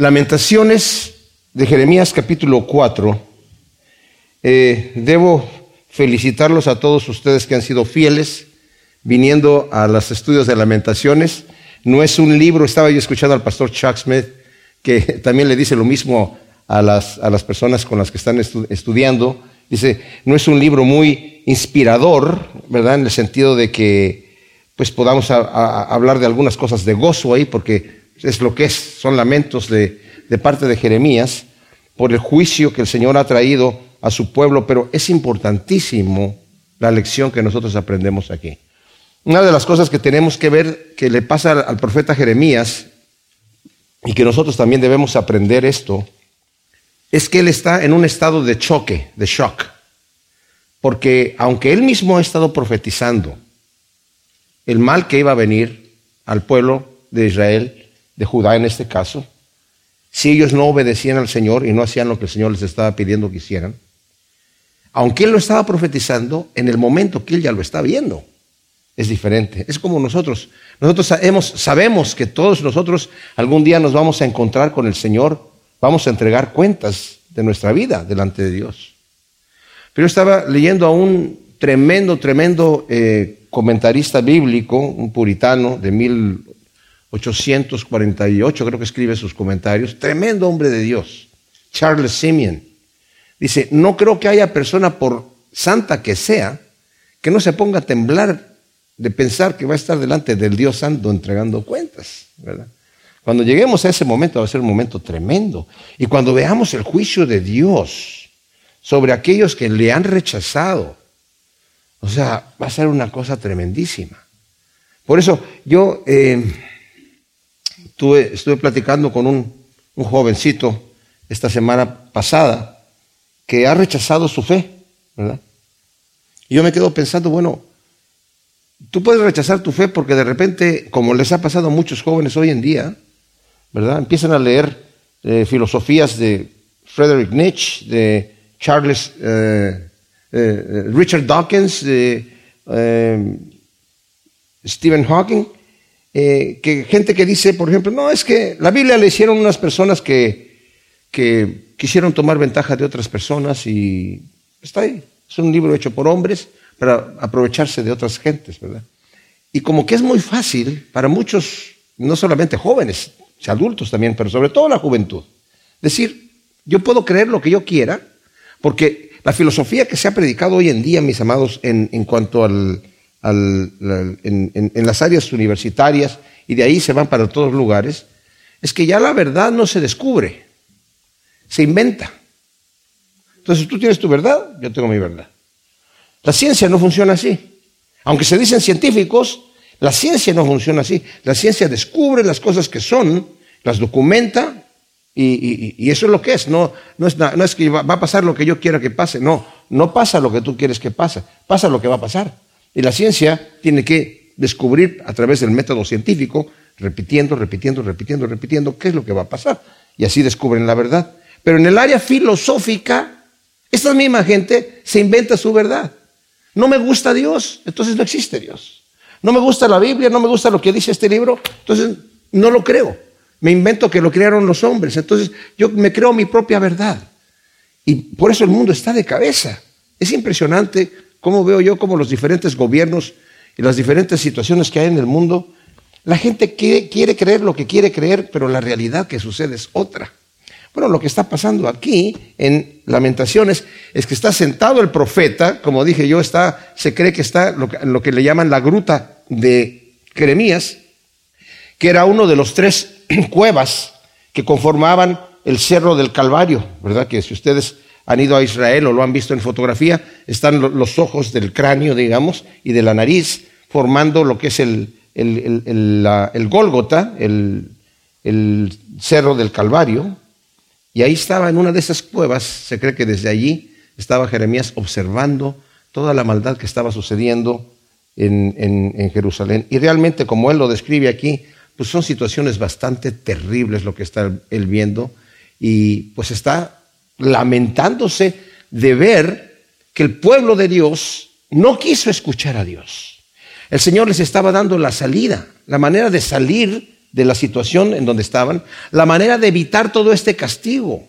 Lamentaciones de Jeremías capítulo 4. Eh, debo felicitarlos a todos ustedes que han sido fieles viniendo a los estudios de lamentaciones. No es un libro, estaba yo escuchando al pastor Chuck Smith, que también le dice lo mismo a las, a las personas con las que están estudiando. Dice, no es un libro muy inspirador, ¿verdad? En el sentido de que pues podamos hablar de algunas cosas de gozo ahí, porque es lo que es, son lamentos de, de parte de Jeremías por el juicio que el Señor ha traído a su pueblo, pero es importantísimo la lección que nosotros aprendemos aquí. Una de las cosas que tenemos que ver que le pasa al profeta Jeremías y que nosotros también debemos aprender esto, es que él está en un estado de choque, de shock. Porque aunque él mismo ha estado profetizando el mal que iba a venir al pueblo de Israel, de Judá en este caso, si ellos no obedecían al Señor y no hacían lo que el Señor les estaba pidiendo que hicieran, aunque él lo estaba profetizando, en el momento que él ya lo está viendo, es diferente. Es como nosotros. Nosotros sabemos que todos nosotros algún día nos vamos a encontrar con el Señor, vamos a entregar cuentas de nuestra vida delante de Dios. Pero yo estaba leyendo a un tremendo, tremendo eh, comentarista bíblico, un puritano de 1848, creo que escribe sus comentarios, tremendo hombre de Dios, Charles Simeon. Dice, no creo que haya persona, por santa que sea, que no se ponga a temblar de pensar que va a estar delante del Dios Santo entregando cuentas, ¿verdad? Cuando lleguemos a ese momento va a ser un momento tremendo. Y cuando veamos el juicio de Dios sobre aquellos que le han rechazado, o sea, va a ser una cosa tremendísima. Por eso yo eh, estuve platicando con un, jovencito esta semana pasada que ha rechazado su fe, ¿verdad? Y yo me quedo pensando, bueno, Tú puedes rechazar tu fe porque de repente, como les ha pasado a muchos jóvenes hoy en día, ¿verdad? Empiezan a leer eh, filosofías de Frederick Nietzsche, de Charles eh, eh, Richard Dawkins, de Stephen Hawking, que gente que dice, por ejemplo, no, es que la Biblia le hicieron unas personas que, que quisieron tomar ventaja de otras personas y está ahí. Es un libro hecho por hombres para aprovecharse de otras gentes, ¿verdad? Y como que es muy fácil para muchos, no solamente jóvenes, adultos también, pero sobre todo la juventud, decir, yo puedo creer lo que yo quiera, porque la filosofía que se ha predicado hoy en día, mis amados, en, cuanto al, en, en las áreas universitarias, y de ahí se van para todos lugares, es que ya la verdad no se descubre, se inventa. Entonces tú tienes tu verdad, yo tengo mi verdad. La ciencia no funciona así. Aunque se dicen científicos, la ciencia no funciona así. La ciencia descubre las cosas que son, las documenta y, eso es lo que es. No, no, es. no es que va, a pasar lo que yo quiera que pase. No, no pasa lo que tú quieres que pase. Pasa lo que va a pasar. Y la ciencia tiene que descubrir a través del método científico, repitiendo, repitiendo, repitiendo, repitiendo, qué es lo que va a pasar. Y así descubren la verdad. Pero en el área filosófica, esta misma gente se inventa su verdad. No me gusta Dios, entonces no existe Dios. No me gusta la Biblia, no me gusta lo que dice este libro, entonces no lo creo. Me invento que lo crearon los hombres, entonces yo me creo mi propia verdad. Y por eso el mundo está de cabeza. Es impresionante cómo veo yo cómo los diferentes gobiernos y las diferentes situaciones que hay en el mundo, la gente quiere, quiere creer lo que quiere creer, pero la realidad que sucede es otra. Bueno, lo que está pasando aquí en Lamentaciones es que está sentado el profeta, como dije yo, está, se cree que está en lo que le llaman la gruta de Jeremías, que era uno de los tres cuevas que conformaban el cerro del Calvario, ¿verdad? Que si ustedes han ido a Israel o lo han visto en fotografía, están los ojos del cráneo, digamos, y de la nariz, formando lo que es el, el, el, el Gólgota, el cerro del Calvario, y ahí estaba en una de esas cuevas, se cree que desde allí estaba Jeremías observando toda la maldad que estaba sucediendo en, Jerusalén. Y realmente, como él lo describe aquí, pues son situaciones bastante terribles lo que está él viendo y pues está lamentándose de ver que el pueblo de Dios no quiso escuchar a Dios. El Señor les estaba dando la salida, la manera de salir de la situación en donde estaban, la manera de evitar todo este castigo.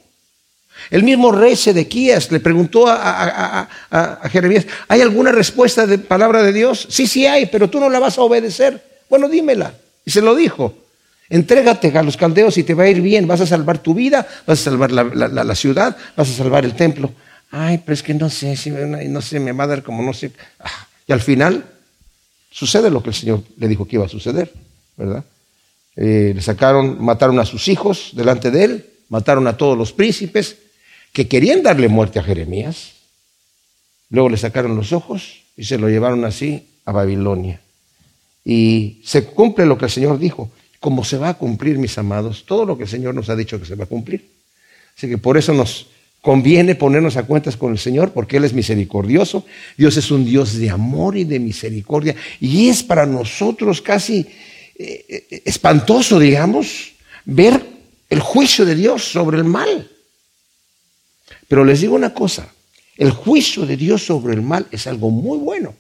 El mismo rey Sedequías le preguntó a, Jeremías, ¿hay alguna respuesta de palabra de Dios? Sí, sí hay, pero tú no la vas a obedecer. Bueno, dímela. Y se lo dijo. Entrégate a los caldeos y te va a ir bien. Vas a salvar tu vida, vas a salvar la, ciudad, vas a salvar el templo. Ay, pero es que no sé, si no sé, me va a dar como no sé. Ah, y al final sucede lo que el Señor le dijo que iba a suceder, ¿verdad? Eh, le sacaron, mataron a sus hijos delante de él, mataron a todos los príncipes que querían darle muerte a Jeremías. Luego le sacaron los ojos y se lo llevaron así a Babilonia. Y se cumple lo que el Señor dijo. Como se va a cumplir, mis amados, todo lo que el Señor nos ha dicho que se va a cumplir. Así que por eso nos conviene ponernos a cuentas con el Señor, porque Él es misericordioso. Dios es un Dios de amor y de misericordia. Y es para nosotros casi eh, eh, espantoso, digamos, ver el juicio de Dios sobre el mal. Pero les digo una cosa, el juicio de Dios sobre el mal es algo muy bueno.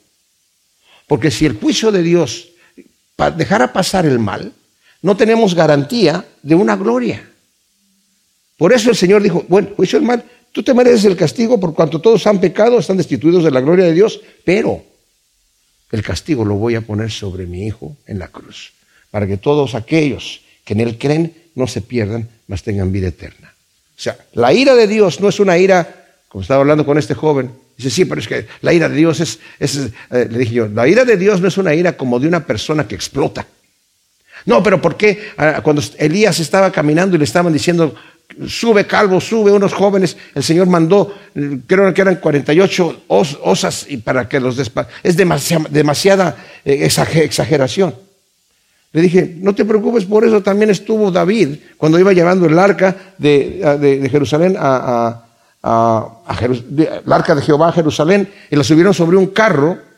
Porque si el juicio de Dios dejara pasar el mal, no tenemos garantía de una gloria. Por eso el Señor dijo, bueno, juicio del mal, tú te mereces el castigo por cuanto todos han pecado, están destituidos de la gloria de Dios, pero el castigo lo voy a poner sobre mi Hijo en la cruz para que todos aquellos que en Él creen no se pierdan, mas tengan vida eterna. O sea, la ira de Dios no es una ira, como estaba hablando con este joven, dice, sí, pero es que la ira de Dios es, eh, le dije yo, la ira de Dios no es una ira como de una persona que explota. No, pero ¿por qué ah, cuando Elías estaba caminando y le estaban diciendo, sube calvo, sube unos jóvenes, el Señor mandó, creo que eran 48 osas y para que los despa es demasiada, eh, exageración. Le dije, no te preocupes por eso, también estuvo David cuando iba llevando el arca de, Jerusalén a, el arca de Jehová a Jerusalén y la subieron sobre un carro.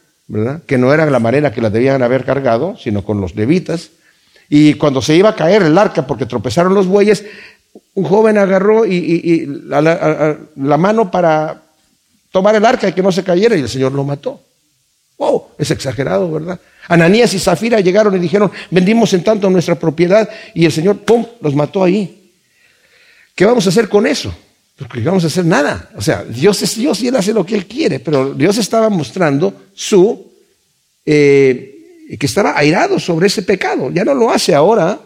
Que no era la manera que la debían haber cargado, sino con los levitas. Y cuando se iba a caer el arca porque tropezaron los bueyes, un joven agarró y, la, mano para tomar el arca y que no se cayera y el Señor lo mató. Wow, es exagerado, ¿verdad? Ananías y Zafira llegaron y dijeron, vendimos en tanto nuestra propiedad y el Señor, ¡pum!, los mató ahí. ¿Qué vamos a hacer con eso? Porque vamos a hacer nada. O sea, Dios es Dios y Él hace lo que Él quiere, pero Dios estaba mostrando su, eh, que estaba airado sobre ese pecado. Ya no lo hace ahora,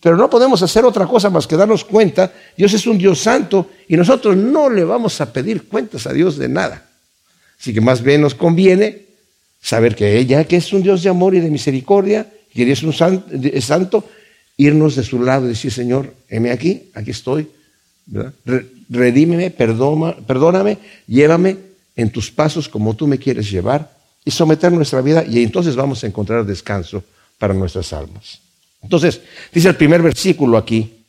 pero no podemos hacer otra cosa más que darnos cuenta. Dios es un Dios santo y nosotros no le vamos a pedir cuentas a Dios de nada. Así que más bien nos conviene Saber que ella, que es un Dios de amor y de misericordia, que es un santo, irnos de su lado y decir, Señor, heme aquí, aquí estoy, redímeme, perdóname, llévame en tus pasos como tú me quieres llevar y someter nuestra vida y entonces vamos a encontrar descanso para nuestras almas. Entonces, dice el primer versículo aquí,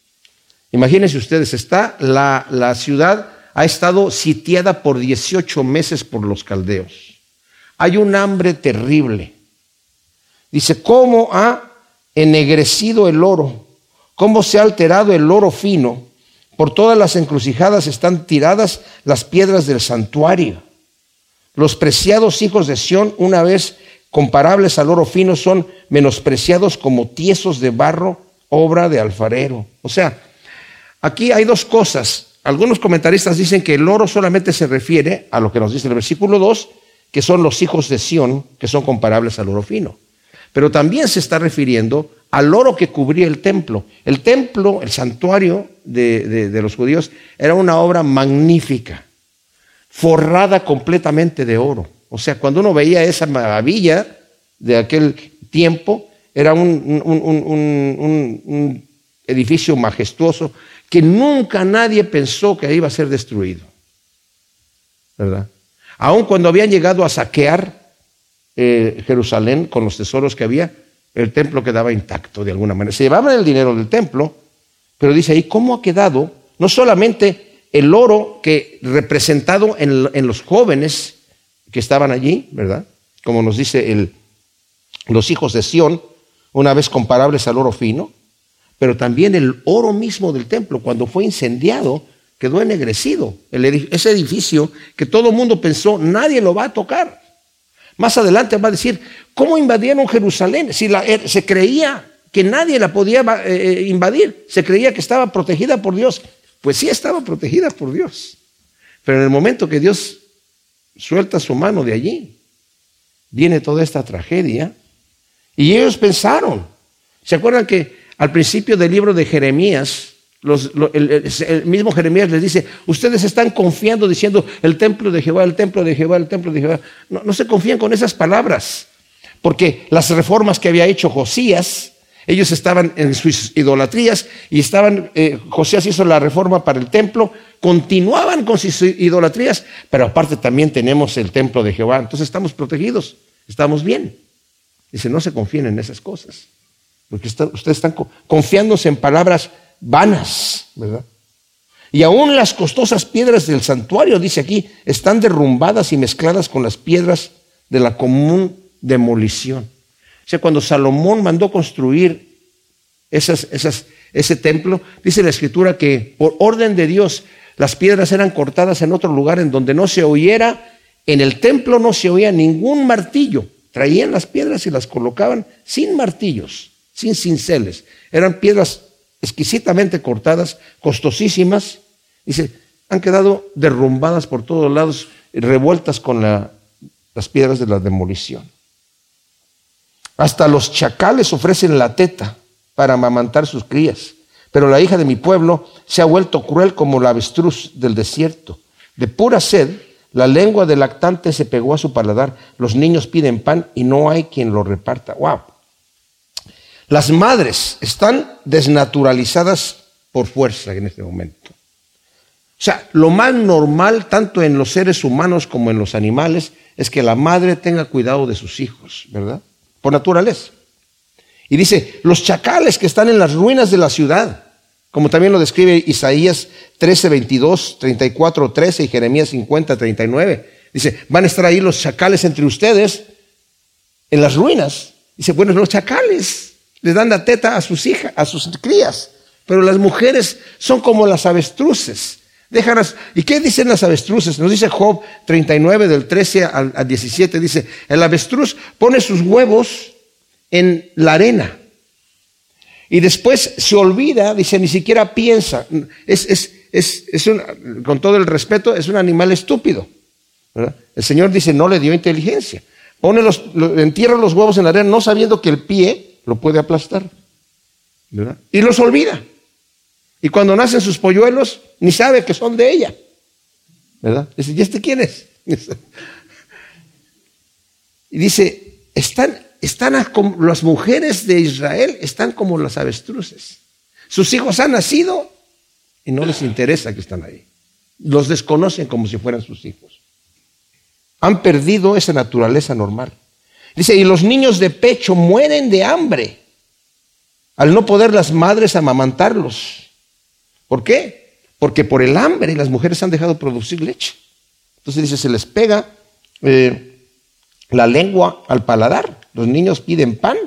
imagínense ustedes, está la, la ciudad, ha estado sitiada por 18 meses por los caldeos hay un hambre terrible. Dice, ¿cómo ha ennegrecido el oro? ¿Cómo se ha alterado el oro fino? Por todas las encrucijadas están tiradas las piedras del santuario. Los preciados hijos de Sión, una vez comparables al oro fino, son menospreciados como tiesos de barro, obra de alfarero. O sea, aquí hay dos cosas. Algunos comentaristas dicen que el oro solamente se refiere a lo que nos dice el versículo 2, que son los hijos de Sión, que son comparables al oro fino. Pero también se está refiriendo al oro que cubría el templo. El templo, el santuario de, los judíos, era una obra magnífica, forrada completamente de oro. O sea, cuando uno veía esa maravilla de aquel tiempo, era un, edificio majestuoso que nunca nadie pensó que iba a ser destruido. ¿Verdad? Aun cuando habían llegado a saquear eh, Jerusalén con los tesoros que había, el templo quedaba intacto de alguna manera. Se llevaban el dinero del templo, pero dice ahí, ¿cómo ha quedado no solamente el oro que representado en, los jóvenes que estaban allí, ¿verdad? Como nos dice el, los hijos de Sión, una vez comparables al oro fino, pero también el oro mismo del templo, cuando fue incendiado, quedó ennegrecido. ese edificio que todo el mundo pensó, nadie lo va a tocar. Más adelante va a decir, ¿cómo invadieron Jerusalén? Si er, se creía que nadie la podía eh, invadir. Se creía que estaba protegida por Dios. Pues sí estaba protegida por Dios. Pero en el momento que Dios suelta su mano de allí, viene toda esta tragedia. Y ellos pensaron, ¿se acuerdan que al principio del libro de Jeremías, el, mismo Jeremías les dice, ustedes están confiando diciendo el templo de Jehová, el templo de Jehová, el templo de Jehová. No, no se confían con esas palabras, porque las reformas que había hecho Josías, ellos estaban en sus idolatrías y estaban, eh, Josías hizo la reforma para el templo, continuaban con sus idolatrías, pero aparte también tenemos el templo de Jehová, entonces estamos protegidos, estamos bien. Dice, no se confíen en esas cosas, porque ustedes están confiándose en palabras vanas, ¿verdad? Y aún las costosas piedras del santuario, dice aquí, están derrumbadas y mezcladas con las piedras de la común demolición. Sea, cuando Salomón mandó construir ese templo, dice la escritura que por orden de Dios las piedras eran cortadas en otro lugar en donde no se oyera, en el templo no se oía ningún martillo. Traían las piedras y las colocaban sin martillos, sin cinceles. Eran piedras exquisitamente cortadas, costosísimas. Dice, han quedado derrumbadas por todos lados, revueltas con las piedras de la demolición. Hasta los chacales ofrecen la teta para amamantar sus crías. Pero la hija de mi pueblo se ha vuelto cruel como la avestruz del desierto. De pura sed, la lengua del lactante se pegó a su paladar. Los niños piden pan y no hay quien lo reparta. ¡Wow! Las madres están desnaturalizadas por fuerza en este momento. O sea, lo más normal, tanto en los seres humanos como en los animales, es que la madre tenga cuidado de sus hijos, ¿verdad? Por naturaleza. Y dice, los chacales que están en las ruinas de la ciudad, como también lo describe Isaías 13, 22, 34, 13 y Jeremías 50, 39. Dice, van a estar ahí los chacales entre ustedes en las ruinas. Dice, bueno, los chacales le dan la teta a sus hijas, a sus crías. Pero las mujeres son como las avestruces. ¿Y qué dicen las avestruces? Nos dice Job 39 del 13 al, 17. Dice, el avestruz pone sus huevos en la arena. Y después se olvida, dice, ni siquiera piensa. Es, con todo el respeto, es un animal estúpido. El Señor dice, no le dio inteligencia. Pone los, entierra los huevos en la arena, no sabiendo que el pie lo puede aplastar. Y los olvida. Y cuando nacen sus polluelos, ni sabe que son de ella. ¿Verdad? Dice, ¿y este quién es? Y dice, están, están las mujeres de Israel están como las avestruces. Sus hijos han nacido y no les interesa que están ahí. Los desconocen como si fueran sus hijos. Han perdido esa naturaleza normal. Dice, y los niños de pecho mueren de hambre al no poder las madres amamantarlos. ¿Por qué? Porque por el hambre las mujeres han dejado de producir leche. Entonces dice, se les pega eh, la lengua al paladar. Los niños piden pan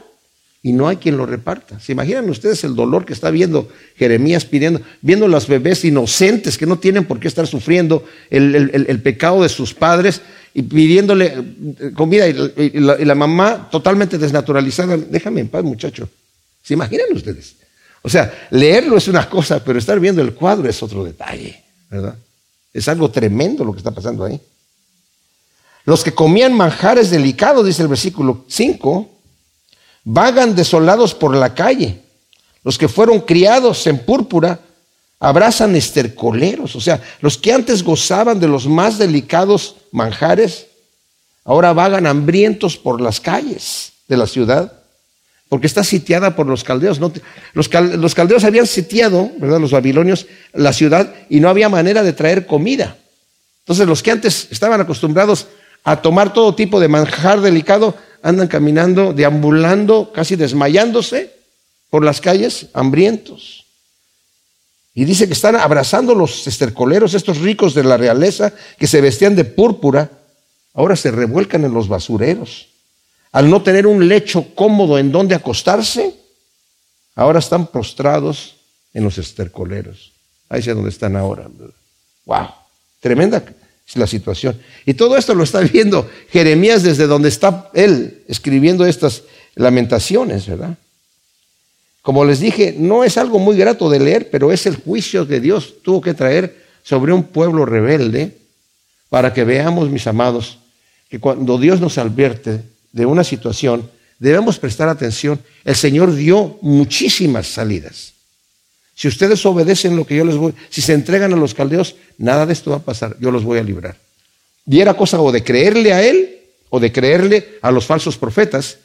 y no hay quien lo reparta. ¿Se imaginan ustedes el dolor que está viendo Jeremías pidiendo, viendo las bebés inocentes que no tienen por qué estar sufriendo el pecado de sus padres y pidiéndole eh, comida y la, mamá totalmente desnaturalizada. Déjame en paz, muchacho. ¿Se imaginan ustedes? O sea, leerlo es una cosa, pero estar viendo el cuadro es otro detalle, ¿verdad? Es algo tremendo lo que está pasando ahí. Los que comían manjares delicados, dice el versículo 5, vagan desolados por la calle. Los que fueron criados en púrpura abrazan estercoleros, o sea, los que antes gozaban de los más delicados manjares, ahora vagan hambrientos por las calles de la ciudad, porque está sitiada por los caldeos. Los, caldeos habían sitiado, ¿verdad? Los babilonios, la ciudad y no había manera de traer comida. Entonces los que antes estaban acostumbrados a tomar todo tipo de manjar delicado, andan caminando, deambulando, casi desmayándose por las calles, hambrientos. Y dice que están abrazando los estercoleros, estos ricos de la realeza que se vestían de púrpura, ahora se revuelcan en los basureros. Al no tener un lecho cómodo en donde acostarse, ahora están prostrados en los estercoleros. Ahí es donde están ahora. ¡Wow! Tremenda es la situación. Y todo esto lo está viendo Jeremías desde donde está él escribiendo estas lamentaciones, ¿verdad? Como les dije, no es algo muy grato de leer, pero es el juicio que Dios tuvo que traer sobre un pueblo rebelde para que veamos, mis amados, que cuando Dios nos advierte de una situación, debemos prestar atención. El Señor dio muchísimas salidas. Si ustedes obedecen lo que yo les voy, si se entregan a los caldeos, nada de esto va a pasar, yo los voy a librar. Y era cosa o de creerle a Él o de creerle a los falsos profetas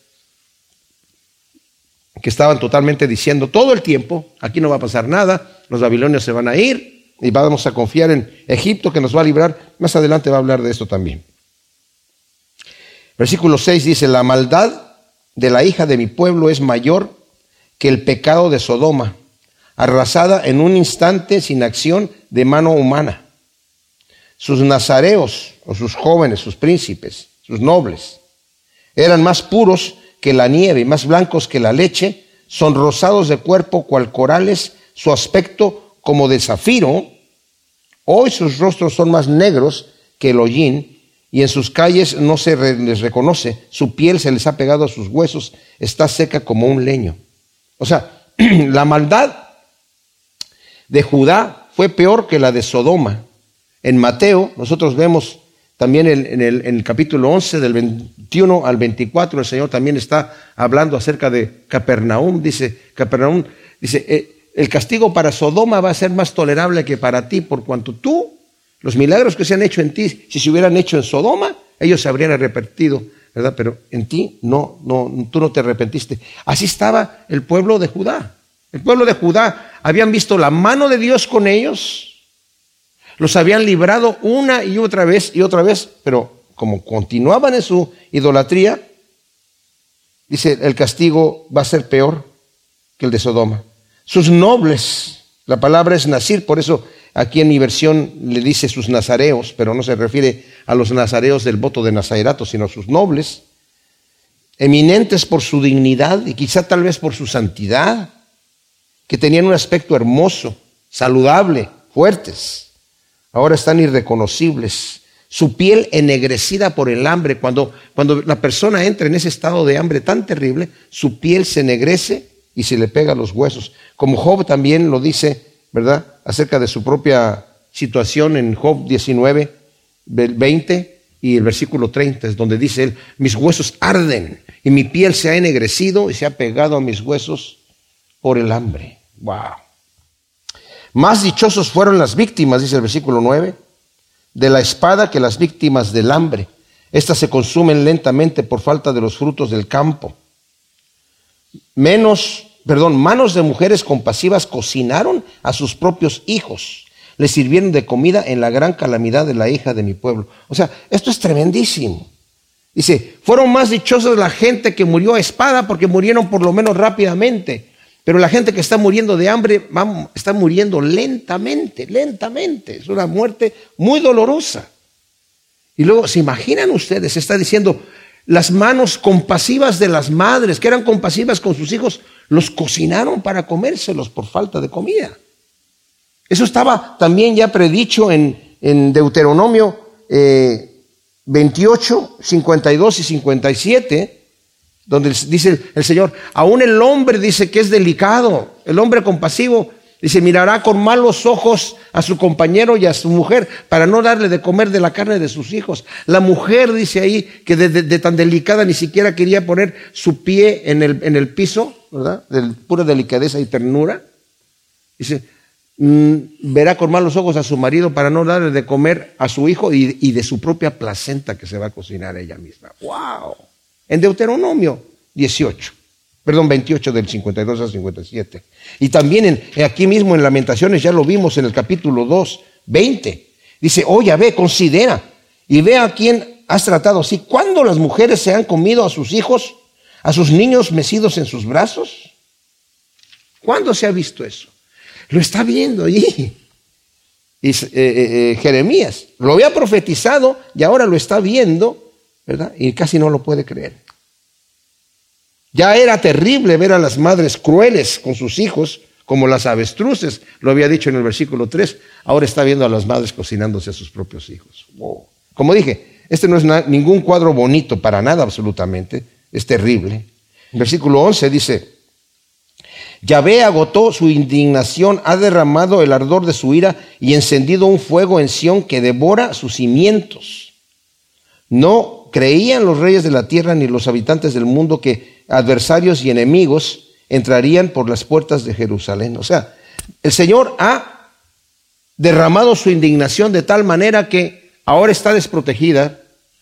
que estaban totalmente diciendo todo el tiempo, aquí no va a pasar nada, los babilonios se van a ir y vamos a confiar en Egipto que nos va a librar. Más adelante va a hablar de esto también. Versículo 6 dice, la maldad de la hija de mi pueblo es mayor que el pecado de Sodoma, arrasada en un instante sin acción de mano humana. Sus nazareos, o sus jóvenes, sus príncipes, sus nobles, eran más puros que la nieve, más blancos que la leche, son rosados de cuerpo cual corales, su aspecto como de zafiro. Hoy sus rostros son más negros que el hollín, y en sus calles no se les reconoce, su piel se les ha pegado a sus huesos, está seca como un leño. O sea, la maldad de Judá fue peor que la de Sodoma. En Mateo nosotros vemos también en, el, capítulo 11, del 21 al 24, el Señor también está hablando acerca de Capernaum. Dice, Capernaum, dice, eh, el castigo para Sodoma va a ser más tolerable que para ti, por cuanto tú, los milagros que se han hecho en ti, si se hubieran hecho en Sodoma, ellos se habrían arrepentido, ¿verdad? Pero en ti no, no, tú no te arrepentiste. Así estaba el pueblo de Judá. El pueblo de Judá habían visto la mano de Dios con ellos, los habían librado una y otra vez y otra vez, pero como continuaban en su idolatría, dice, el castigo va a ser peor que el de Sodoma. Sus nobles, la palabra es nacir, por eso aquí en mi versión le dice sus nazareos, pero no se refiere a los nazareos del voto de Nazarerato, sino a sus nobles, eminentes por su dignidad y quizá tal vez por su santidad, que tenían un aspecto hermoso, saludable, fuertes ahora están irreconocibles. Su piel ennegrecida por el hambre. Cuando, cuando la persona entra en ese estado de hambre tan terrible, su piel se ennegrece y se le pega a los huesos. Como Job también lo dice, ¿verdad? Acerca de su propia situación en Job 19, 20 y el versículo 30, es donde dice él, mis huesos arden y mi piel se ha ennegrecido y se ha pegado a mis huesos por el hambre. Wow. Más dichosos fueron las víctimas, dice el versículo 9, de la espada que las víctimas del hambre. Estas se consumen lentamente por falta de los frutos del campo. Menos, perdón, manos de mujeres compasivas cocinaron a sus propios hijos. Les sirvieron de comida en la gran calamidad de la hija de mi pueblo. O sea, esto es tremendísimo. Dice, fueron más dichosos la gente que murió a espada porque murieron por lo menos rápidamente. Pero la gente que está muriendo de hambre está muriendo lentamente, lentamente. Es una muerte muy dolorosa. Y luego, ¿se imaginan ustedes? Está diciendo, las manos compasivas de las madres, que eran compasivas con sus hijos, los cocinaron para comérselos por falta de comida. Eso estaba también ya predicho en, Deuteronomio 28, eh, 52 y 57 donde dice el Señor, aún el hombre dice que es delicado, el hombre compasivo, dice, mirará con malos ojos a su compañero y a su mujer para no darle de comer de la carne de sus hijos. La mujer dice ahí que de, tan delicada ni siquiera quería poner su pie en el, en el piso, ¿verdad? De pura delicadeza y ternura. Dice, mm, verá con malos ojos a su marido para no darle de comer a su hijo y, y de su propia placenta que se va a cocinar ella misma. ¡Wow! en Deuteronomio 18, perdón, 28 del 52 al 57. Y también en, aquí mismo en Lamentaciones, ya lo vimos en el capítulo 2, 20. Dice, oye, ve, considera y ve a quién has tratado así. ¿Cuándo las mujeres se han comido a sus hijos, a sus niños mecidos en sus brazos? ¿Cuándo se ha visto eso? Lo está viendo allí. Y, eh, eh, eh, Jeremías lo había profetizado y ahora lo está viendo y casi no lo puede creer. Ya era terrible ver a las madres crueles con sus hijos, como las avestruces, lo había dicho en el versículo 3, ahora está viendo a las madres cocinándose a sus propios hijos. Como dije, este no es ningún cuadro bonito para nada absolutamente, es terrible. versículo 11 dice, Yahvé agotó su indignación, ha derramado el ardor de su ira y encendido un fuego en Sión que devora sus cimientos. No creían los reyes de la tierra ni los habitantes del mundo que adversarios y enemigos entrarían por las puertas de Jerusalén. O sea, el Señor ha derramado su indignación de tal manera que ahora está desprotegida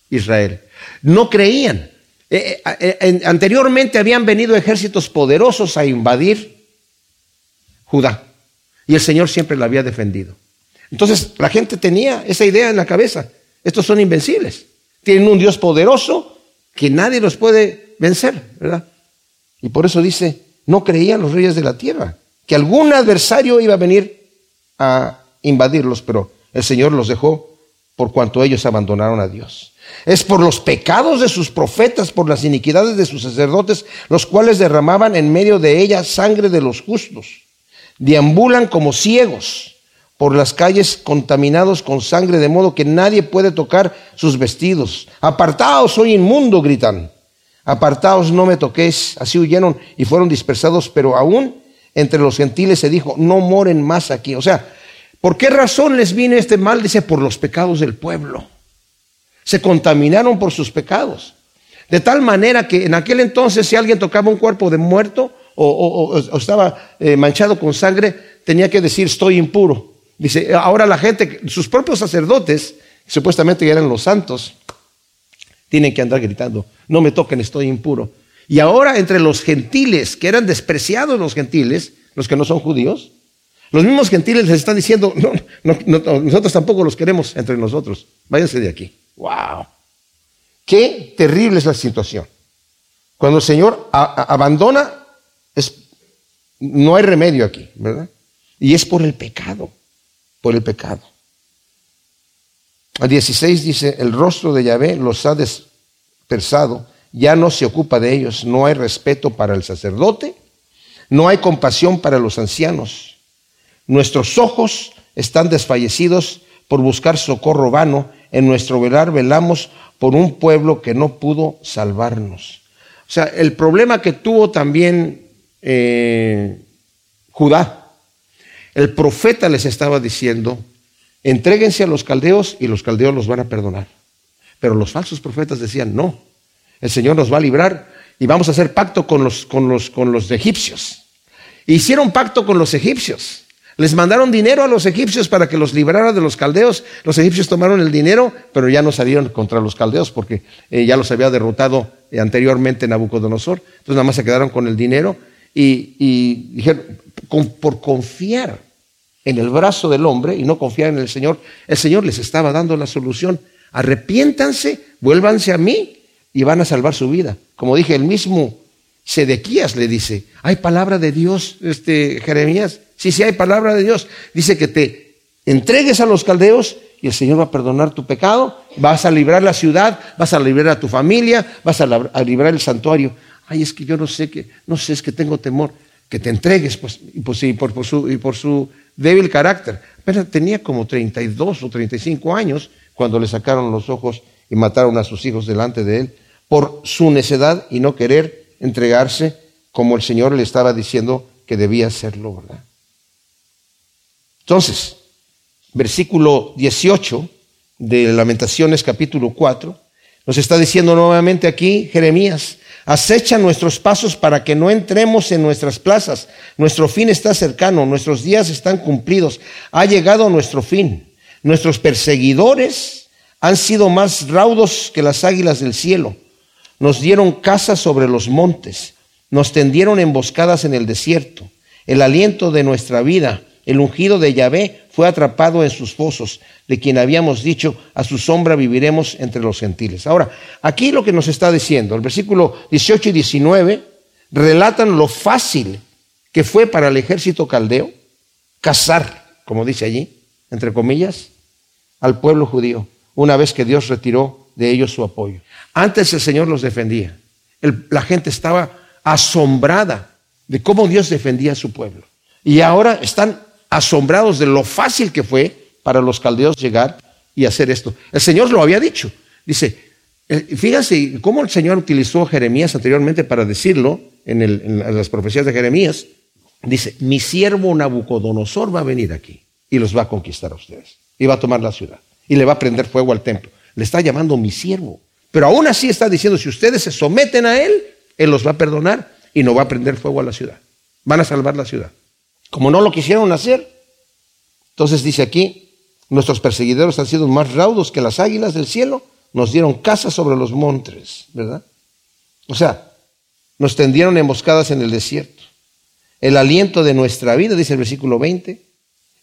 Israel. No creían. Eh, eh, eh, anteriormente habían venido ejércitos poderosos a invadir Judá y el Señor siempre la había defendido. Entonces la gente tenía esa idea en la cabeza. Estos son invencibles. Tienen un Dios poderoso que nadie los puede vencer, ¿verdad? Y por eso dice, no creían los reyes de la tierra que algún adversario iba a venir a invadirlos, pero el Señor los dejó por cuanto ellos abandonaron a Dios. Es por los pecados de sus profetas, por las iniquidades de sus sacerdotes, los cuales derramaban en medio de ella sangre de los justos. Deambulan como ciegos por las calles contaminados con sangre, de modo que nadie puede tocar sus vestidos. Apartaos, soy inmundo, gritan. Apartaos, no me toquéis. Así huyeron y fueron dispersados, pero aún entre los gentiles se dijo, no moren más aquí. O sea, ¿por qué razón les vino este mal? Dice, por los pecados del pueblo se contaminaron por sus pecados. De tal manera que en aquel entonces si alguien tocaba un cuerpo de muerto o, estaba eh, manchado con sangre, tenía que decir estoy impuro. Dice, ahora la gente, sus propios sacerdotes, supuestamente eran los santos, tienen que andar gritando, no me toquen, estoy impuro. Y ahora entre los gentiles, que eran despreciados los gentiles, los que no son judíos, los mismos gentiles les están diciendo, no, nosotros tampoco los queremos entre nosotros, váyanse de aquí. ¡Wow! Qué terrible es la situación. Cuando el Señor abandona, no hay remedio aquí, ¿verdad? Y es por el pecado, por el pecado. Al 16 dice, el rostro de Yahvé los ha dispersado, ya no se ocupa de ellos, no hay respeto para el sacerdote, no hay compasión para los ancianos. Nuestros ojos están desfallecidos por buscar socorro vano en nuestro velar velamos por un pueblo que no pudo salvarnos. O sea, el problema que tuvo también eh, Judá, el profeta les estaba diciendo, entréguense a los caldeos y los caldeos los van a perdonar. Pero los falsos profetas decían, no, el Señor nos va a librar y vamos a hacer pacto con los, con los, con los egipcios. Hicieron pacto con los egipcios. Les mandaron dinero a los egipcios para que los librara de los caldeos. Los egipcios tomaron el dinero, pero ya no salieron contra los caldeos porque eh, ya los había derrotado eh, anteriormente Nabucodonosor. Entonces nada más se quedaron con el dinero y, dijeron, por confiar en el brazo del hombre y no confiar en el Señor, el Señor les estaba dando la solución. Arrepiéntanse, vuélvanse a mí y van a salvar su vida. Como dije, el mismo Sedequías le dice, hay palabra de Dios, este Jeremías, Sí, sí hay palabra de Dios. Dice que te entregues a los caldeos y el Señor va a perdonar tu pecado, vas a librar la ciudad, vas a librar a tu familia, vas a, librar el santuario. Ay, es que yo no sé que, no sé, es que tengo temor. Que te entregues, pues, y, pues, por, su, y por su débil carácter. Pero tenía como 32 o 35 años cuando le sacaron los ojos y mataron a sus hijos delante de él por su necedad y no querer entregarse como el Señor le estaba diciendo que debía hacerlo, ¿verdad? Entonces, versículo 18 de Lamentaciones capítulo 4, nos está diciendo nuevamente aquí Jeremías, acecha nuestros pasos para que no entremos en nuestras plazas. Nuestro fin está cercano, nuestros días están cumplidos, ha llegado nuestro fin. Nuestros perseguidores han sido más raudos que las águilas del cielo. Nos dieron casas sobre los montes, nos tendieron emboscadas en el desierto. El aliento de nuestra vida el ungido de Yahvé fue atrapado en sus fosos, de quien habíamos dicho, a su sombra viviremos entre los gentiles. Ahora, aquí lo que nos está diciendo, el versículo 18 y 19, relatan lo fácil que fue para el ejército caldeo cazar, como dice allí, entre comillas, al pueblo judío, una vez que Dios retiró de ellos su apoyo. Antes el Señor los defendía. la gente estaba asombrada de cómo Dios defendía a su pueblo. Y ahora están asombrados de lo fácil que fue para los caldeos llegar y hacer esto. El Señor lo había dicho. Dice, eh, fíjense cómo el Señor utilizó Jeremías anteriormente para decirlo en, las profecías de Jeremías. dice, mi siervo Nabucodonosor va a venir aquí y los va a conquistar a ustedes. Y va a tomar la ciudad. Y le va a prender fuego al templo. Le está llamando mi siervo. Pero aún así está diciendo, si ustedes se someten a él, él los va a perdonar y no va a prender fuego a la ciudad. Van a salvar la ciudad. Como no lo quisieron hacer, entonces dice aquí, nuestros perseguidores han sido más raudos que las águilas del cielo, nos dieron casa sobre los montes, ¿verdad? O sea, nos tendieron emboscadas en el desierto. El aliento de nuestra vida, dice el versículo 20,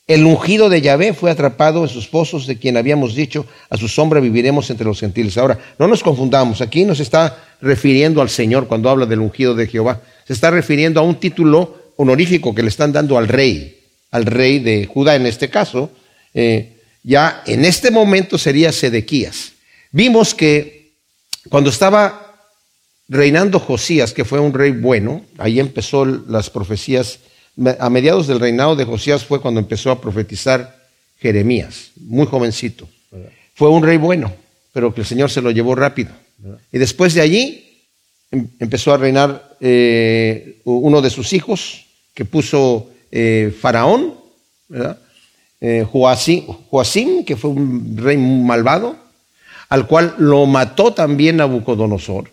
el ungido de Yahvé fue atrapado en sus pozos de quien habíamos dicho, a su sombra viviremos entre los gentiles. Ahora, no nos confundamos, aquí nos está refiriendo al Señor cuando habla del ungido de Jehová. Se está refiriendo a un título honorífico que le están dando al rey, al rey de Judá en este caso. Eh, ya en este momento sería Sedequías. Vimos que cuando estaba reinando Josías, que fue un rey bueno, ahí empezó las profecías a mediados del reinado de Josías fue cuando empezó a profetizar Jeremías, muy jovencito. Fue un rey bueno, pero que el Señor se lo llevó rápido. Y después de allí em, empezó a reinar eh, uno de sus hijos, que puso eh, Faraón, eh, Joacim, que fue un rey malvado, al cual lo mató también Nabucodonosor.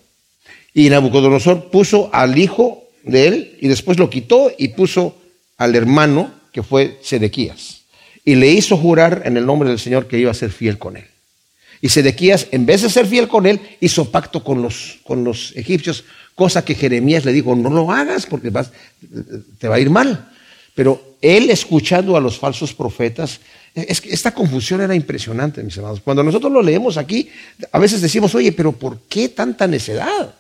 Y Nabucodonosor puso al hijo de él y después lo quitó y puso al hermano que fue Sedequías. Y le hizo jurar en el nombre del Señor que iba a ser fiel con él. Y Sedequías, en vez de ser fiel con él, hizo pacto con los, con los egipcios, cosa que Jeremías le dijo, no lo hagas porque vas, te va a ir mal. Pero él escuchando a los falsos profetas, que esta confusión era impresionante, mis hermanos. Cuando nosotros lo leemos aquí, a veces decimos, oye, pero ¿por qué tanta necedad?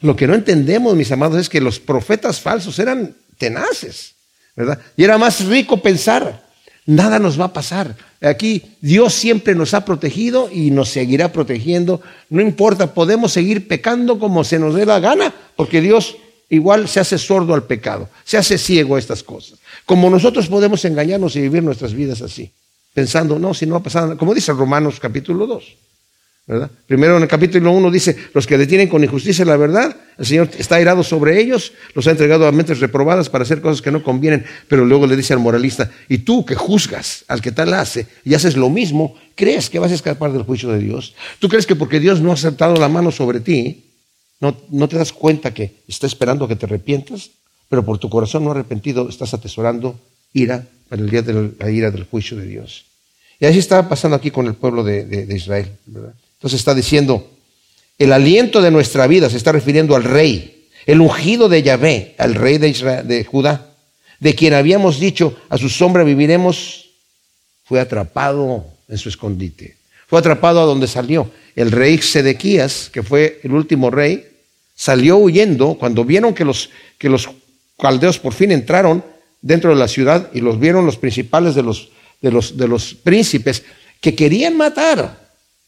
Lo que no entendemos, mis amados, es que los profetas falsos eran tenaces, ¿verdad? Y era más rico pensar, nada nos va a pasar. Aquí Dios siempre nos ha protegido y nos seguirá protegiendo. No importa, podemos seguir pecando como se nos dé la gana, porque Dios igual se hace sordo al pecado, se hace ciego a estas cosas. Como nosotros podemos engañarnos y vivir nuestras vidas así, pensando, no, si no va a pasar nada, como dice Romanos capítulo 2. Primero en el capítulo 1 dice, los que detienen con injusticia la verdad, el Señor está airado sobre ellos, los ha entregado a mentes reprobadas para hacer cosas que no convienen, pero luego le dice al moralista, y tú que juzgas al que tal hace y haces lo mismo, ¿crees que vas a escapar del juicio de Dios? ¿Tú crees que porque Dios no ha acertado la mano sobre ti, no, no te das cuenta que está esperando que te arrepientas? Pero por tu corazón no arrepentido estás atesorando ira para el día de la ira del juicio de Dios. Y así está pasando aquí con el pueblo de, de Israel, ¿verdad? Entonces está diciendo, el aliento de nuestra vida se está refiriendo al rey, el ungido de Yahvé, al rey de, Israel, de Judá, de quien habíamos dicho, a su sombra viviremos, fue atrapado en su escondite. Fue atrapado a donde salió. El rey Sedequías, que fue el último rey, salió huyendo cuando vieron que los, que los caldeos por fin entraron dentro de la ciudad y los vieron los principales de los, de los, de los príncipes que querían matar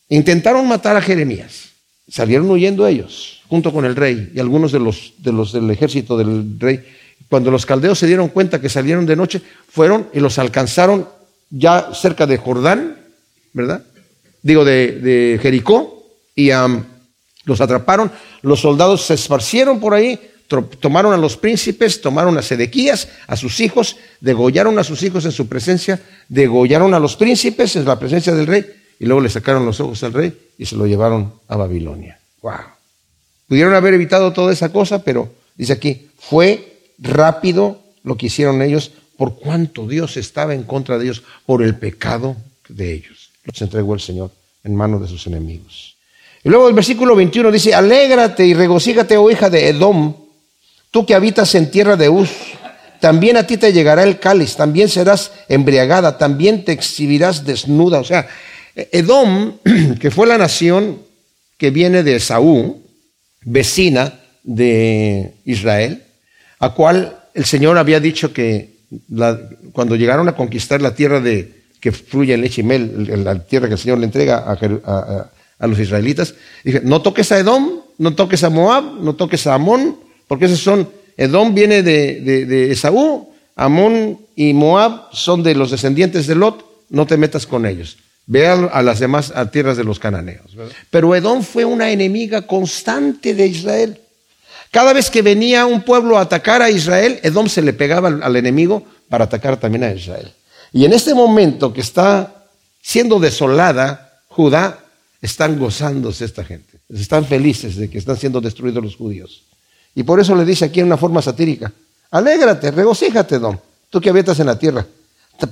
Intentaron matar a Jeremías. Salieron huyendo ellos, junto con el rey y algunos de los, de los del ejército del rey. Cuando los caldeos se dieron cuenta que salieron de noche, fueron y los alcanzaron ya cerca de Jordán, ¿verdad? Digo, de, Jericó, y los atraparon. Los soldados se esparcieron por ahí, tomaron a los príncipes, tomaron a Sedequías, a sus hijos, degollaron a sus hijos en su presencia, degollaron a los príncipes en la presencia del rey y luego le sacaron los ojos al rey y se lo llevaron a Babilonia. Wow. Pudieron haber evitado toda esa cosa, pero dice aquí, fue rápido lo que hicieron ellos por cuanto Dios estaba en contra de ellos por el pecado de ellos. Los entregó el Señor en manos de sus enemigos. Y luego el versículo 21 dice, alégrate y regocígate, oh hija de Edom, tú que habitas en tierra de Uz, también a ti te llegará el cáliz, también serás embriagada, también te exhibirás desnuda. O sea, Edom, que fue la nación que viene de Saúl, vecina de Israel, a cual el Señor había dicho que cuando llegaron a conquistar la tierra de que fluye en leche mel, la tierra que el Señor le entrega a, los israelitas, dije, no toques a Edom, no toques a Moab, no toques a Amón, porque esos son, Edom viene de, de, de Esaú, Amón y Moab son de los descendientes de Lot, no te metas con ellos. Vean a las demás tierras de los cananeos. Pero Edom fue una enemiga constante de Israel. Cada vez que venía un pueblo a atacar a Israel, Edom se le pegaba al, al enemigo para atacar también a Israel. Y en este momento que está siendo desolada Judá, están gozándose esta gente. Están felices de que están siendo destruidos los judíos. Y por eso le dice aquí en una forma satírica, alégrate, regocíjate, Edom, tú que habitas en la tierra.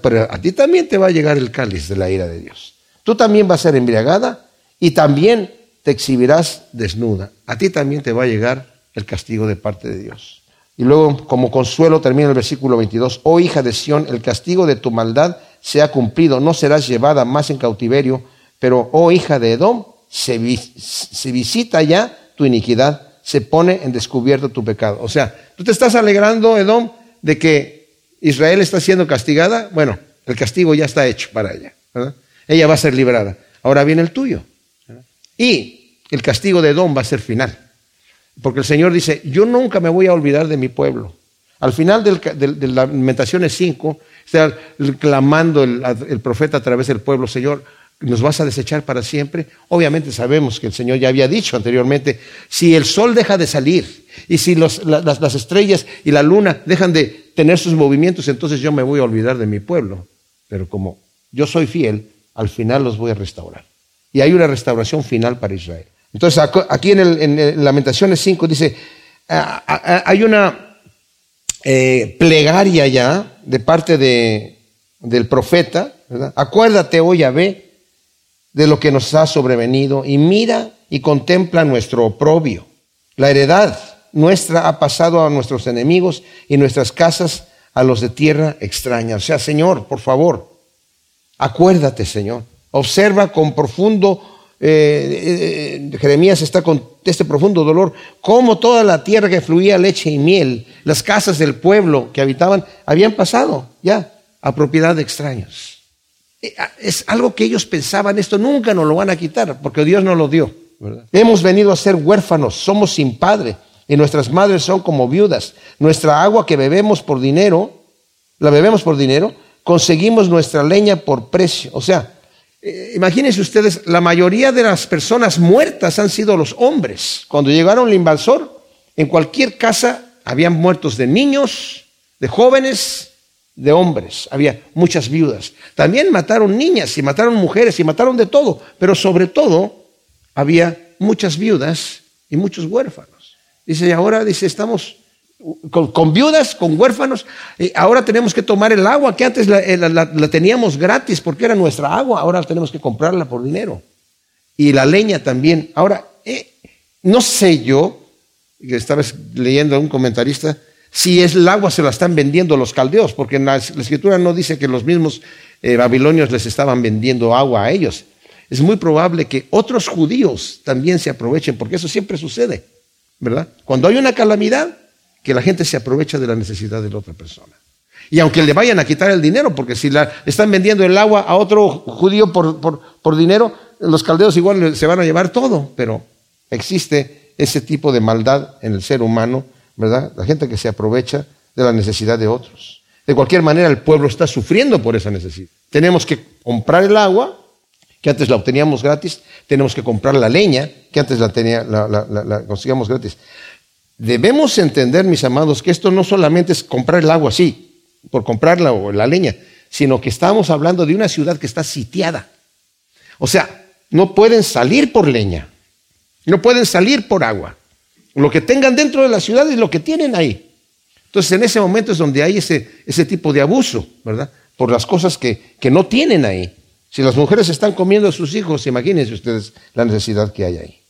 Pero a ti también te va a llegar el cáliz de la ira de Dios. Tú también vas a ser embriagada y también te exhibirás desnuda. A ti también te va a llegar el castigo de parte de Dios. Y luego, como consuelo, termina el versículo 22, oh hija de Sión, el castigo de tu maldad se ha cumplido, no serás llevada más en cautiverio, pero, oh hija de Edom, se, se visita ya tu iniquidad, se pone en descubierto tu pecado. O sea, tú te estás alegrando, Edom, de que Israel está siendo castigada. Bueno, el castigo ya está hecho para ella. Ella va a ser liberada. Ahora viene el tuyo. Y el castigo de Edom va a ser final. Porque el Señor dice, yo nunca me voy a olvidar de mi pueblo. Al final de Lamentaciones 5, está clamando el, profeta a través del pueblo, Señor, ¿nos vas a desechar para siempre? Obviamente sabemos que el Señor ya había dicho anteriormente, si el sol deja de salir y si las estrellas y la luna dejan de tener sus movimientos, entonces yo me voy a olvidar de mi pueblo. Pero como yo soy fiel, al final los voy a restaurar. Y hay una restauración final para Israel. Entonces, aquí en, Lamentaciones 5 dice, ah, ah, ah, hay una eh, plegaria ya de parte de, del profeta, acuérdate, oh Yahvé, de lo que nos ha sobrevenido y mira y contempla nuestro oprobio. La heredad nuestra ha pasado a nuestros enemigos y nuestras casas a los de tierra extraña. O sea, Señor, por favor, acuérdate, Señor. Observa con profundo eh, eh, Jeremías está con este profundo dolor, como toda la tierra que fluía leche y miel, las casas del pueblo que habitaban, habían pasado ya a propiedad de extraños. Eh, ah, es algo que ellos pensaban, esto nunca nos lo van a quitar, porque Dios nos lo dio. Hemos venido a ser huérfanos, somos sin padre, y nuestras madres son como viudas. Nuestra agua que bebemos por dinero, la bebemos por dinero, conseguimos nuestra leña por precio. O sea, eh, imagínense ustedes, la mayoría de las personas muertas han sido los hombres. Cuando llegaron el invasor, en cualquier casa habían muertos de niños, de jóvenes, de hombres. Había muchas viudas. También mataron niñas y mataron mujeres y mataron de todo. Pero sobre todo había muchas viudas y muchos huérfanos. Dice, y ahora dice, estamos con, viudas, con huérfanos. Y ahora tenemos que tomar el agua que antes eh, la, teníamos gratis porque era nuestra agua, ahora tenemos que comprarla por dinero. Y la leña también. Ahora, eh, no sé yo, que estaba leyendo a un comentarista, si es el agua se la están vendiendo los caldeos, porque la, escritura no dice que los mismos eh, babilonios les estaban vendiendo agua a ellos. Es muy probable que otros judíos también se aprovechen, porque eso siempre sucede, ¿verdad? Cuando hay una calamidad, que la gente se aprovecha de la necesidad de la otra persona. Y aunque le vayan a quitar el dinero, porque si la, están vendiendo el agua a otro judío por, por, dinero, los caldeos igual se van a llevar todo, pero existe ese tipo de maldad en el ser humano, ¿verdad? La gente que se aprovecha de la necesidad de otros. De cualquier manera, el pueblo está sufriendo por esa necesidad. Tenemos que comprar el agua, que antes la obteníamos gratis, tenemos que comprar la leña, que antes la, tenía, la, conseguíamos gratis. Debemos entender, mis amados, que esto no solamente es comprar el agua así, por comprarla o la leña, sino que estamos hablando de una ciudad que está sitiada. O sea, no pueden salir por leña, no pueden salir por agua. Lo que tengan dentro de la ciudad es lo que tienen ahí. Entonces, en ese momento es donde hay ese, tipo de abuso, ¿verdad? Por las cosas que no tienen ahí. Si las mujeres están comiendo a sus hijos, imagínense ustedes la necesidad que hay ahí.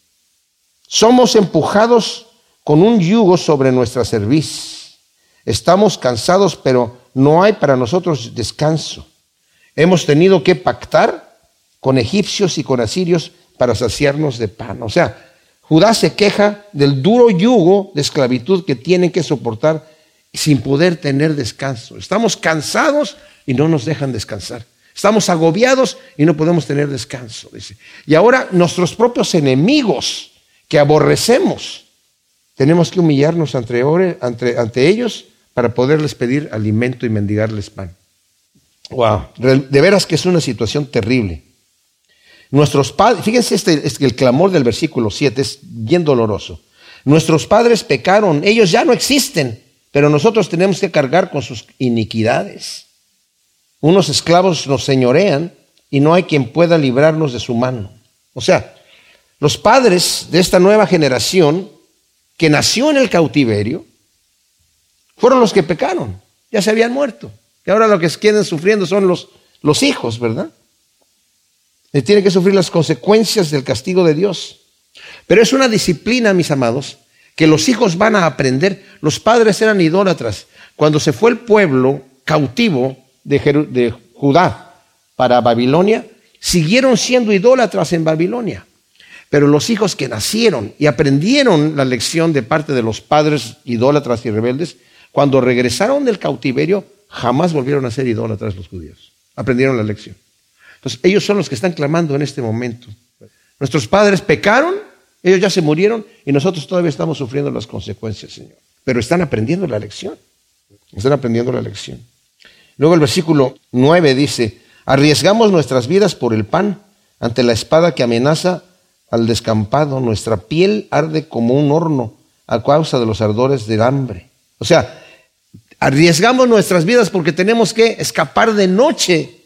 Somos empujados con un yugo sobre nuestra cerviz. Estamos cansados, pero no hay para nosotros descanso. Hemos tenido que pactar con egipcios y con asirios para saciarnos de pan. O sea, Judá se queja del duro yugo de esclavitud que tienen que soportar sin poder tener descanso. Estamos cansados y no nos dejan descansar. Estamos agobiados y no podemos tener descanso. Dice. Y ahora nuestros propios enemigos que aborrecemos tenemos que humillarnos ante, ante, ellos para poderles pedir alimento y mendigarles pan. Wow, de veras que es una situación terrible. Nuestros padres, fíjense este, el clamor del versículo 7 es bien doloroso. Nuestros padres pecaron, ellos ya no existen, pero nosotros tenemos que cargar con sus iniquidades. Unos esclavos nos señorean y no hay quien pueda librarnos de su mano. O sea, los padres de esta nueva generación que nació en el cautiverio fueron los que pecaron, ya se habían muerto. Y ahora lo que quieren sufriendo son los, los hijos, ¿verdad? Y tienen que sufrir las consecuencias del castigo de Dios. Pero es una disciplina, mis amados, que los hijos van a aprender. Los padres eran idólatras. Cuando se fue el pueblo cautivo de, Judá para Babilonia, siguieron siendo idólatras en Babilonia. Pero los hijos que nacieron y aprendieron la lección de parte de los padres idólatras y rebeldes, cuando regresaron del cautiverio, jamás volvieron a ser idólatras los judíos. Aprendieron la lección. Entonces, ellos son los que están clamando en este momento. Nuestros padres pecaron, ellos ya se murieron y nosotros todavía estamos sufriendo las consecuencias, Señor. Pero están aprendiendo la lección. Están aprendiendo la lección. Luego el versículo 9 dice, arriesgamos nuestras vidas por el pan ante la espada que amenaza al descampado, nuestra piel arde como un horno a causa de los ardores del hambre. O sea, arriesgamos nuestras vidas porque tenemos que escapar de noche.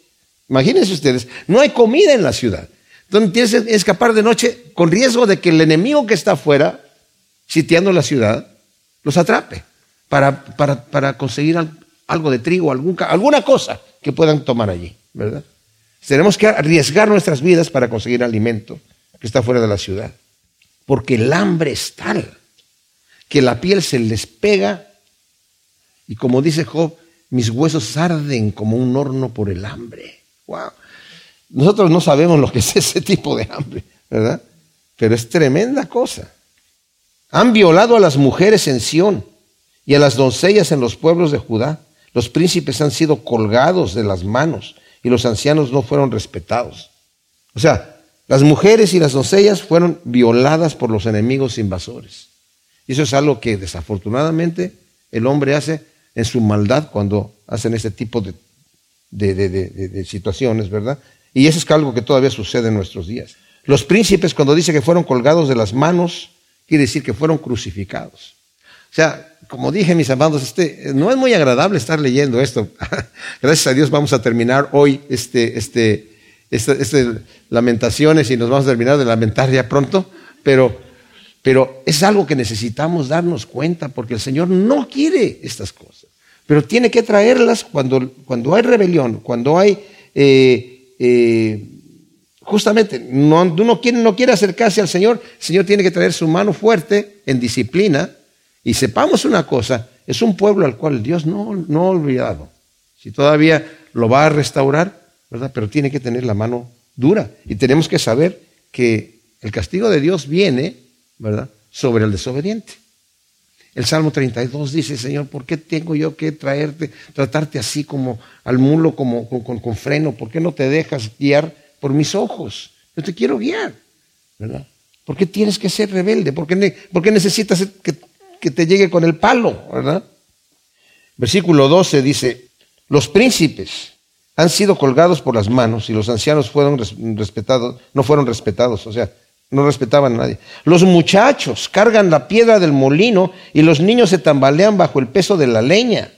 Imagínense ustedes, no hay comida en la ciudad. Entonces tienes que escapar de noche con riesgo de que el enemigo que está afuera, sitiando la ciudad, los atrape para, para, conseguir algo de trigo, alguna cosa que puedan tomar allí, ¿verdad? Tenemos que arriesgar nuestras vidas para conseguir alimento que está fuera de la ciudad. Porque el hambre es tal que la piel se les pega y como dice Job, mis huesos arden como un horno por el hambre. Wow. Nosotros no sabemos lo que es ese tipo de hambre, ¿verdad? Pero es tremenda cosa. Han violado a las mujeres en Sión y a las doncellas en los pueblos de Judá. Los príncipes han sido colgados de las manos y los ancianos no fueron respetados. O sea, las mujeres y las doncellas fueron violadas por los enemigos invasores. Y eso es algo que desafortunadamente el hombre hace en su maldad cuando hacen este tipo de, de, situaciones, ¿verdad? Y eso es algo que todavía sucede en nuestros días. Los príncipes, cuando dice que fueron colgados de las manos, quiere decir que fueron crucificados. O sea, como dije, mis amados, este, no es muy agradable estar leyendo esto. Gracias a Dios vamos a terminar hoy este, este, este, este, lamentaciones y nos vamos a terminar de lamentar ya pronto, pero, pero es algo que necesitamos darnos cuenta porque el Señor no quiere estas cosas, pero tiene que traerlas cuando, cuando hay rebelión, cuando hay... Eh, eh, justamente, no, uno quiere, no quiere acercarse al Señor, el Señor tiene que traer su mano fuerte en disciplina y sepamos una cosa, es un pueblo al cual Dios no, no ha olvidado. Si todavía lo va a restaurar, ¿verdad? Pero tiene que tener la mano dura. Y tenemos que saber que el castigo de Dios viene, ¿verdad? Sobre el desobediente. El Salmo 32 dice, Señor, ¿por qué tengo yo que traerte, tratarte así como al mulo, como con, freno? ¿Por qué no te dejas guiar por mis ojos? Yo te quiero guiar, ¿verdad? ¿Por qué tienes que ser rebelde? ¿Por qué, necesitas que, que te llegue con el palo, verdad? Versículo 12 dice, los príncipes han sido colgados por las manos y los ancianos fueron respetados, no fueron respetados, o sea, no respetaban a nadie. Los muchachos cargan la piedra del molino y los niños se tambalean bajo el peso de la leña.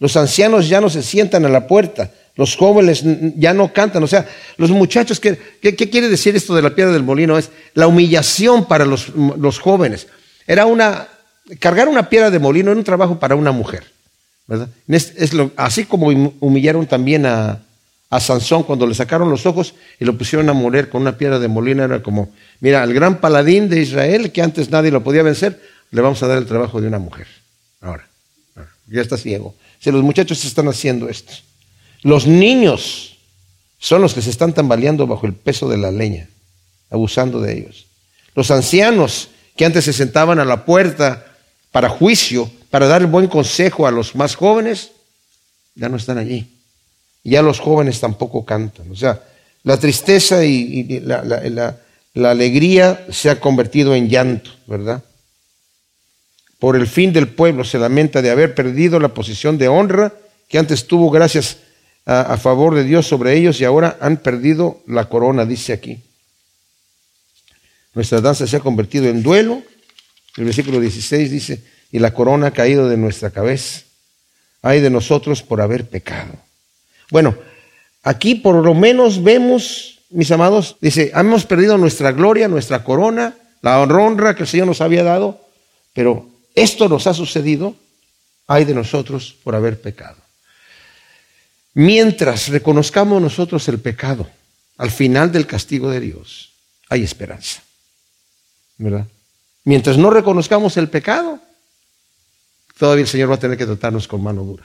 Los ancianos ya no se sientan a la puerta, los jóvenes ya no cantan. O sea, los muchachos, ¿qué, qué, quiere decir esto de la piedra del molino? Es la humillación para los, los jóvenes. Era una, cargar una piedra de molino era un trabajo para una mujer. así como humillaron también a, Sansón cuando le sacaron los ojos y lo pusieron a morir con una piedra de molina, era como, mira, al gran paladín de Israel, que antes nadie lo podía vencer, le vamos a dar el trabajo de una mujer. Ahora, ya está ciego. Si los muchachos están haciendo esto, los niños son los que se están tambaleando bajo el peso de la leña, abusando de ellos. Los ancianos que antes se sentaban a la puerta para juicio, para dar buen consejo a los más jóvenes, ya no están allí ya los jóvenes tampoco cantan. O sea, la tristeza y, la, alegría se ha convertido en llanto, ¿verdad? Por el fin del pueblo se lamenta de haber perdido la posición de honra que antes tuvo gracias a, favor de Dios sobre ellos y ahora han perdido la corona, dice aquí. Nuestra danza se ha convertido en duelo El versículo 16 dice, y la corona ha caído de nuestra cabeza. Hay de nosotros por haber pecado. Bueno, aquí por lo menos vemos, mis amados, dice, hemos perdido nuestra gloria, nuestra corona, la honra que el Señor nos había dado, pero esto nos ha sucedido, hay de nosotros por haber pecado. Mientras reconozcamos nosotros el pecado, al final del castigo de Dios, hay esperanza. ¿Verdad? Mientras no reconozcamos el pecado, todavía el Señor va a tener que tratarnos con mano dura.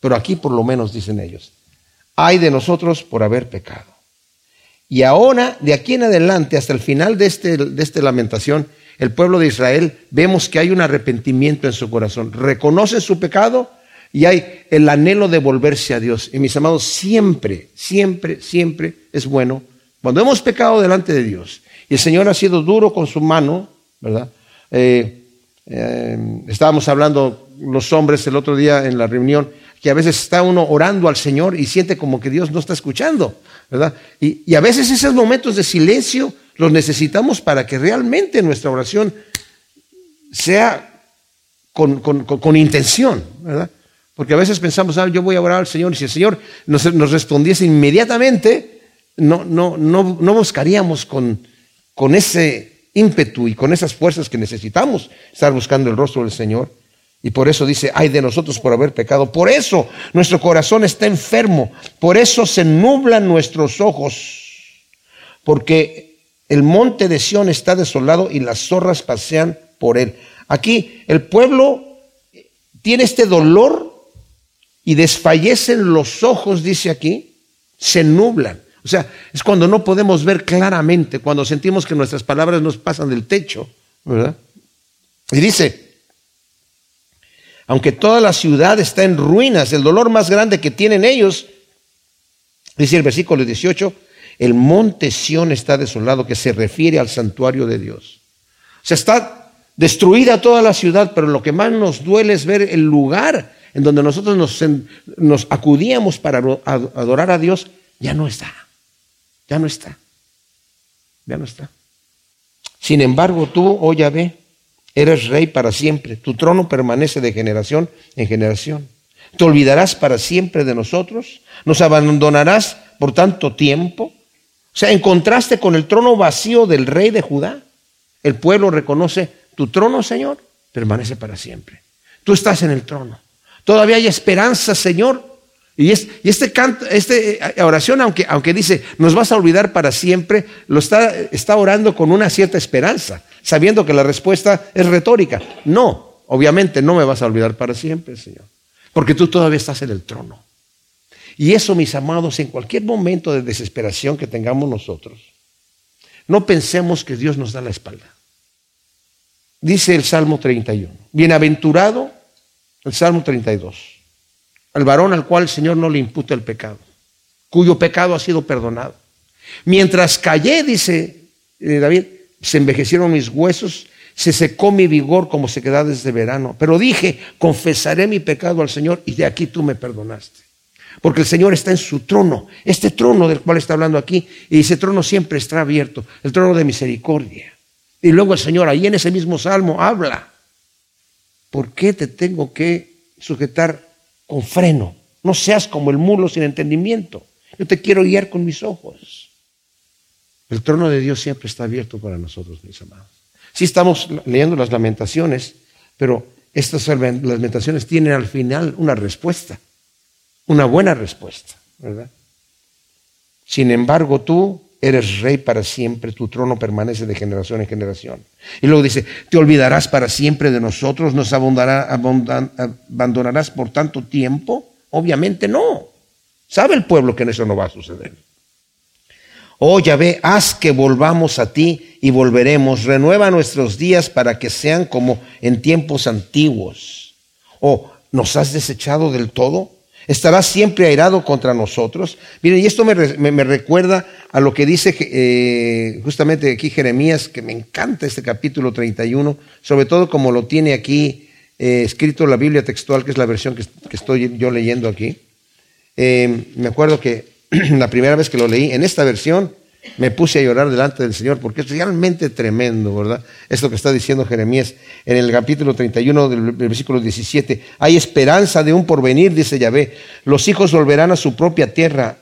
Pero aquí por lo menos dicen ellos, hay de nosotros por haber pecado. Y ahora, de aquí en adelante, hasta el final de, este, de esta lamentación, el pueblo de Israel, vemos que hay un arrepentimiento en su corazón. Reconocen su pecado y hay el anhelo de volverse a Dios. Y mis amados, siempre, siempre, siempre es bueno, cuando hemos pecado delante de Dios y el Señor ha sido duro con su mano, ¿verdad? Eh, eh, estábamos hablando los hombres el otro día en la reunión, que a veces está uno orando al Señor y siente como que Dios no está escuchando, ¿verdad? Y, a veces esos momentos de silencio los necesitamos para que realmente nuestra oración sea con, intención, ¿verdad? Porque a veces pensamos, ah, yo voy a orar al Señor y si el Señor nos, respondiese inmediatamente, no, no, no, no buscaríamos con, con ese ímpetu y con esas fuerzas que necesitamos estar buscando el rostro del Señor. Y por eso dice, ay de nosotros por haber pecado. Por eso nuestro corazón está enfermo. Por eso se nublan nuestros ojos. Porque el monte de Sión está desolado y las zorras pasean por él. Aquí el pueblo tiene este dolor y desfallecen los ojos, dice aquí, se nublan. O sea, es cuando no podemos ver claramente, cuando sentimos que nuestras palabras nos pasan del techo, ¿verdad? Y dice, aunque toda la ciudad está en ruinas, el dolor más grande que tienen ellos, dice el versículo 18, el monte Sión está desolado, que se refiere al santuario de Dios. O sea, está destruida toda la ciudad, pero lo que más nos duele es ver el lugar en donde nosotros nos, nos acudíamos para adorar a Dios, ya no está. Ya no está. Ya no está. Sin embargo, tú, oh Yahvé, Eres rey para siempre. Tu trono permanece de generación en generación. ¿Te olvidarás para siempre de nosotros? ¿Nos abandonarás por tanto tiempo? O sea, en contraste con el trono vacío del rey de Judá, el pueblo reconoce, tu trono, Señor, permanece para siempre. Tú estás en el trono. Todavía hay esperanza, Señor, y, este canto, esta eh, oración, aunque, aunque dice, nos vas a olvidar para siempre, lo está, está orando con una cierta esperanza, sabiendo que la respuesta es retórica. No, obviamente no me vas a olvidar para siempre, Señor, porque tú todavía estás en el trono. Y eso, mis amados, en cualquier momento de desesperación que tengamos nosotros, no pensemos que Dios nos da la espalda. Dice el Salmo 31, bienaventurado, el Salmo 32 al varón al cual el Señor no le imputa el pecado, cuyo pecado ha sido perdonado. Mientras callé, dice eh, David, se envejecieron mis huesos, se secó mi vigor como se queda desde verano. Pero dije, confesaré mi pecado al Señor y de aquí tú me perdonaste. Porque el Señor está en su trono, este trono del cual está hablando aquí, y ese trono siempre está abierto, el trono de misericordia. Y luego el Señor ahí en ese mismo salmo habla, ¿por qué te tengo que sujetar con freno. No seas como el mulo sin entendimiento. Yo te quiero guiar con mis ojos. El trono de Dios siempre está abierto para nosotros, mis amados. Sí estamos leyendo las lamentaciones, pero estas lamentaciones tienen al final una respuesta, una buena respuesta, ¿verdad? Sin embargo, tú eres rey para siempre, tu trono permanece de generación en generación. Y luego dice, te olvidarás para siempre de nosotros, nos abandonarás por tanto tiempo. Obviamente no. Sabe el pueblo que en eso no va a suceder. Oh Yahvé, haz que volvamos a ti y volveremos. Renueva nuestros días para que sean como en tiempos antiguos. Oh, ¿nos has desechado del todo? ¿Estará siempre airado contra nosotros? Miren, y esto me, recuerda a lo que dice eh, justamente aquí Jeremías, que me encanta este capítulo 31, sobre todo como lo tiene aquí eh, escrito la Biblia textual, que es la versión que, estoy yo leyendo aquí. Eh, me acuerdo que la primera vez que lo leí, en esta versión, me puse a llorar delante del Señor porque es realmente tremendo, ¿verdad? Esto que está diciendo Jeremías en el capítulo 31 del versículo 17. Hay esperanza de un porvenir, dice Yahvé. Los hijos volverán a su propia tierra.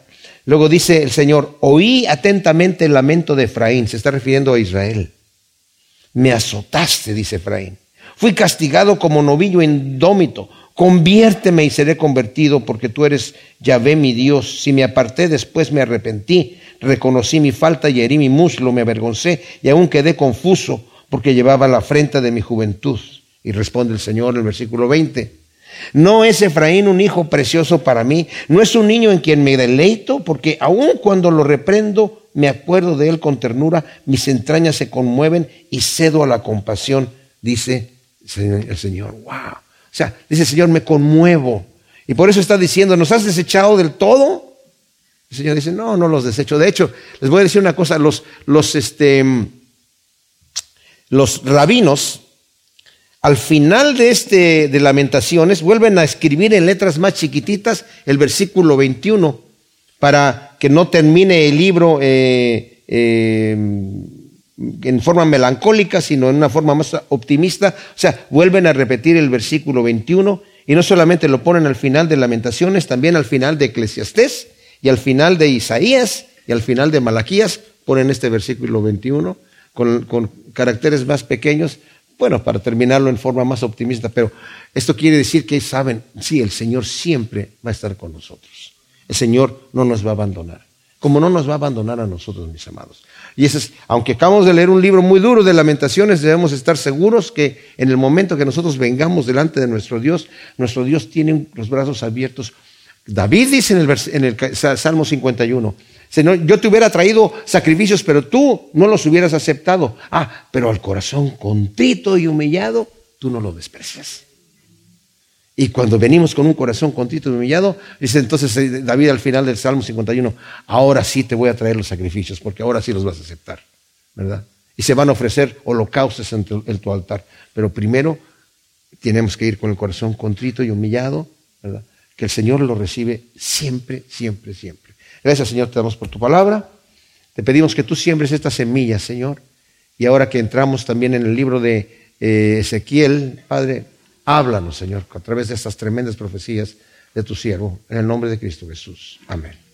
Luego dice el Señor, oí atentamente el lamento de Efraín, se está refiriendo a Israel. Me azotaste, dice Efraín. Fui castigado como novillo indómito. Conviérteme y seré convertido, porque tú eres Yahvé mi Dios. Si me aparté, después me arrepentí reconocí mi falta y herí mi muslo, me avergoncé y aún quedé confuso porque llevaba la afrenta de mi juventud. Y responde el Señor en el versículo 20. ¿No es Efraín un hijo precioso para mí? ¿No es un niño en quien me deleito? Porque aun cuando lo reprendo, me acuerdo de él con ternura, mis entrañas se conmueven y cedo a la compasión, dice el Señor. ¡Wow! O sea, dice el Señor, me conmuevo. Y por eso está diciendo, ¿nos has desechado del todo? El Señor dice, no, no los desecho. De hecho, les voy a decir una cosa, los, los, este, los rabinos, al final de este de lamentaciones, vuelven a escribir en letras más chiquititas el versículo 21 para que no termine el libro eh, eh, en forma melancólica, sino en una forma más optimista. O sea, vuelven a repetir el versículo 21 y no solamente lo ponen al final de lamentaciones, también al final de Eclesiastés y al final de Isaías y al final de Malaquías ponen este versículo 21 con, con caracteres más pequeños, bueno, para terminarlo en forma más optimista, pero esto quiere decir que saben, sí, el Señor siempre va a estar con nosotros. El Señor no nos va a abandonar, como no nos va a abandonar a nosotros, mis amados. Y eso es, aunque acabamos de leer un libro muy duro de lamentaciones, debemos estar seguros que en el momento que nosotros vengamos delante de nuestro Dios, nuestro Dios tiene los brazos abiertos David dice en el, Salmo 51, Señor, yo te hubiera traído sacrificios, pero tú no los hubieras aceptado. Ah, pero al corazón contrito y humillado, tú no lo desprecias. Y cuando venimos con un corazón contrito y humillado, dice entonces eh, David al final del Salmo 51, ahora sí te voy a traer los sacrificios, porque ahora sí los vas a aceptar, ¿verdad? Y se van a ofrecer holocaustos en tu altar. Pero primero tenemos que ir con el corazón contrito y humillado, ¿verdad? que el Señor lo recibe siempre, siempre, siempre. Gracias, Señor, te damos por tu palabra. Te pedimos que tú siembres estas semillas, Señor. Y ahora que entramos también en el libro de eh, Ezequiel, Padre, háblanos, Señor, a través de estas tremendas profecías de tu siervo, en el nombre de Cristo Jesús. Amén.